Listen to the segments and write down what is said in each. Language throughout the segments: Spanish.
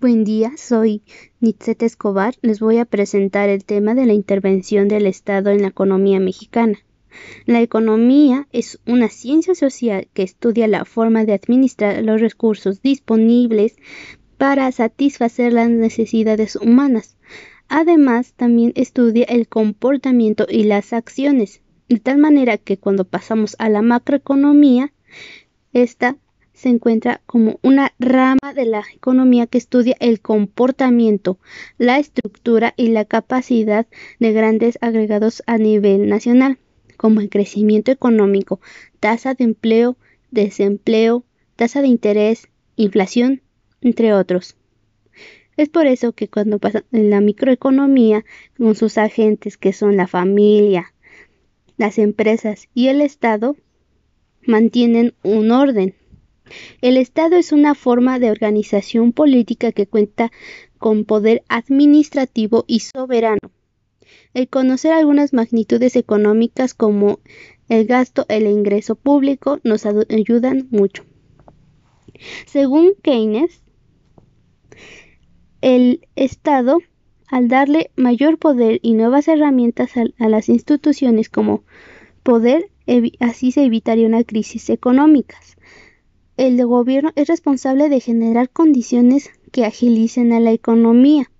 Buen día, soy Nitzet Escobar. Les voy a presentar el tema de la intervención del Estado en la economía mexicana. La economía es una ciencia social que estudia la forma de administrar los recursos disponibles para satisfacer las necesidades humanas. Además, también estudia el comportamiento y las acciones, de tal manera que cuando pasamos a la macroeconomía, esta se encuentra como una rama de la economía que estudia el comportamiento, la estructura y la capacidad de grandes agregados a nivel nacional, como el crecimiento económico, tasa de empleo, desempleo, tasa de interés, inflación, entre otros. Es por eso que cuando pasa en la microeconomía, con sus agentes que son la familia, las empresas y el Estado, mantienen un orden el Estado es una forma de organización política que cuenta con poder administrativo y soberano. El conocer algunas magnitudes económicas como el gasto, el ingreso público nos ayudan mucho. Según Keynes, el Estado, al darle mayor poder y nuevas herramientas a, las instituciones como poder, así se evitaría una crisis económica el gobierno es responsable de generar condiciones que agilicen a la economía.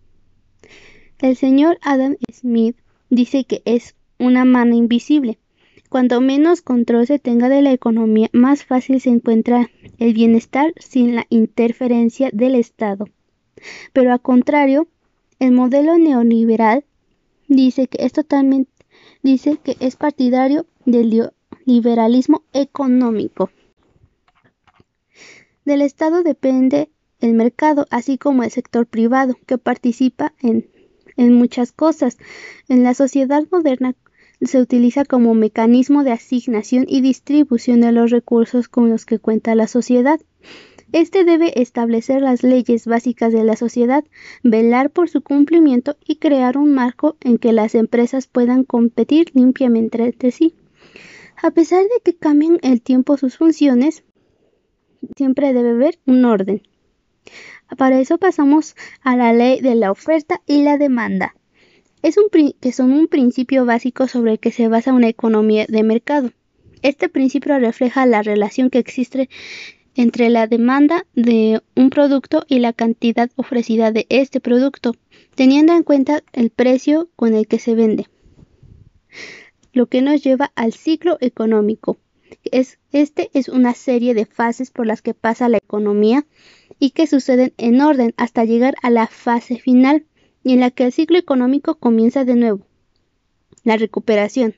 El señor Adam Smith dice que es una mano invisible. Cuanto menos control se tenga de la economía, más fácil se encuentra el bienestar sin la interferencia del Estado. Pero a contrario, el modelo neoliberal dice que es totalmente dice que es partidario del liberalismo económico. Del Estado depende el mercado, así como el sector privado, que participa en, en muchas cosas. En la sociedad moderna se utiliza como mecanismo de asignación y distribución de los recursos con los que cuenta la sociedad. Este debe establecer las leyes básicas de la sociedad, velar por su cumplimiento y crear un marco en que las empresas puedan competir limpiamente entre sí. A pesar de que cambien el tiempo sus funciones, siempre debe haber un orden. Para eso pasamos a la ley de la oferta y la demanda, es un que son un principio básico sobre el que se basa una economía de mercado. Este principio refleja la relación que existe entre la demanda de un producto y la cantidad ofrecida de este producto, teniendo en cuenta el precio con el que se vende, lo que nos lleva al ciclo económico este es una serie de fases por las que pasa la economía y que suceden en orden hasta llegar a la fase final y en la que el ciclo económico comienza de nuevo. La recuperación.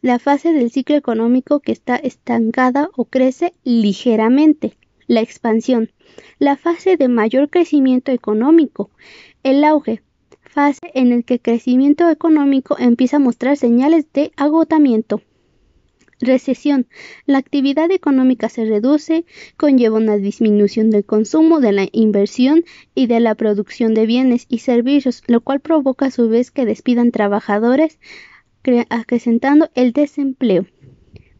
La fase del ciclo económico que está estancada o crece ligeramente. La expansión. La fase de mayor crecimiento económico. El auge. Fase en el que el crecimiento económico empieza a mostrar señales de agotamiento. Recesión. La actividad económica se reduce, conlleva una disminución del consumo, de la inversión y de la producción de bienes y servicios, lo cual provoca a su vez que despidan trabajadores, acrecentando el desempleo.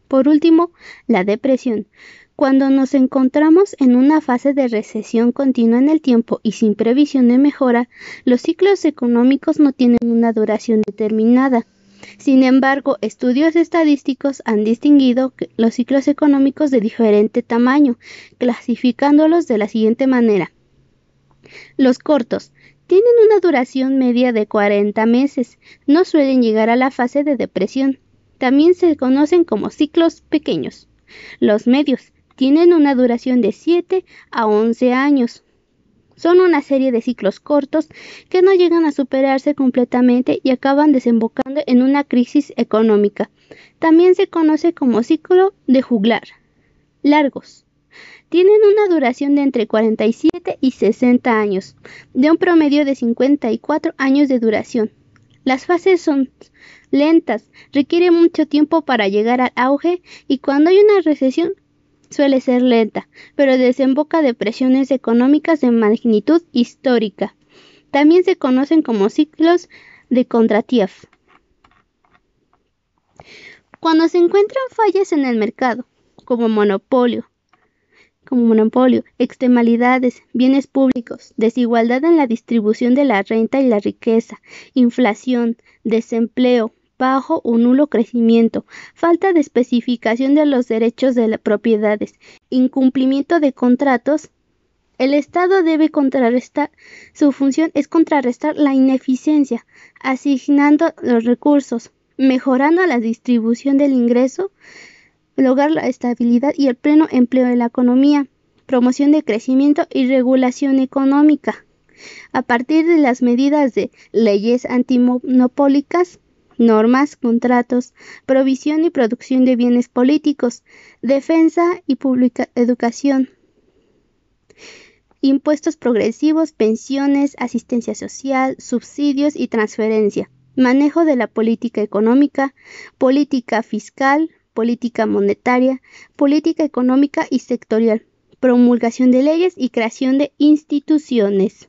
Por último, la depresión. Cuando nos encontramos en una fase de recesión continua en el tiempo y sin previsión de mejora, los ciclos económicos no tienen una duración determinada sin embargo, estudios estadísticos han distinguido los ciclos económicos de diferente tamaño, clasificándolos de la siguiente manera. Los cortos tienen una duración media de 40 meses, no suelen llegar a la fase de depresión. También se conocen como ciclos pequeños. Los medios tienen una duración de 7 a 11 años, son una serie de ciclos cortos que no llegan a superarse completamente y acaban desembocando en una crisis económica. También se conoce como ciclo de juglar. Largos. Tienen una duración de entre 47 y 60 años, de un promedio de 54 años de duración. Las fases son lentas, requiere mucho tiempo para llegar al auge y cuando hay una recesión suele ser lenta, pero desemboca depresiones económicas de magnitud histórica. También se conocen como ciclos de Kondratiev. Cuando se encuentran fallas en el mercado, como monopolio, como monopolio, externalidades, bienes públicos, desigualdad en la distribución de la renta y la riqueza, inflación, desempleo, bajo o nulo crecimiento, falta de especificación de los derechos de las propiedades, incumplimiento de contratos, el Estado debe contrarrestar, su función es contrarrestar la ineficiencia, asignando los recursos, mejorando la distribución del ingreso, lograr la estabilidad y el pleno empleo de la economía, promoción de crecimiento y regulación económica. A partir de las medidas de leyes antimonopólicas, normas, contratos, provisión y producción de bienes políticos, defensa y pública educación, impuestos progresivos, pensiones, asistencia social, subsidios y transferencia, manejo de la política económica, política fiscal, política monetaria, política económica y sectorial, promulgación de leyes y creación de instituciones.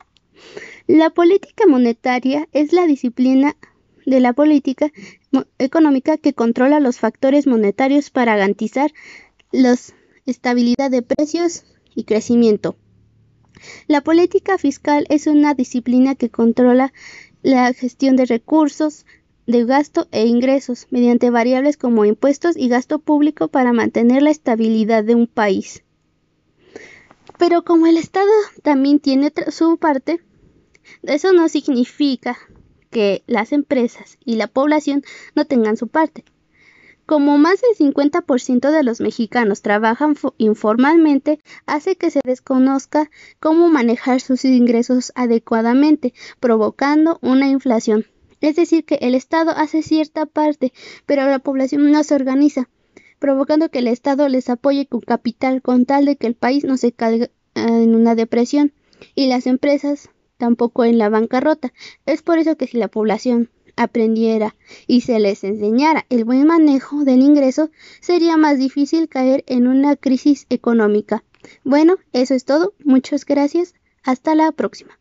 La política monetaria es la disciplina de la política económica que controla los factores monetarios para garantizar la estabilidad de precios y crecimiento. La política fiscal es una disciplina que controla la gestión de recursos, de gasto e ingresos mediante variables como impuestos y gasto público para mantener la estabilidad de un país. Pero como el Estado también tiene su parte, eso no significa que las empresas y la población no tengan su parte. Como más del 50% de los mexicanos trabajan informalmente, hace que se desconozca cómo manejar sus ingresos adecuadamente, provocando una inflación. Es decir, que el Estado hace cierta parte, pero la población no se organiza, provocando que el Estado les apoye con capital con tal de que el país no se caiga en una depresión y las empresas tampoco en la bancarrota. Es por eso que si la población aprendiera y se les enseñara el buen manejo del ingreso, sería más difícil caer en una crisis económica. Bueno, eso es todo. Muchas gracias. Hasta la próxima.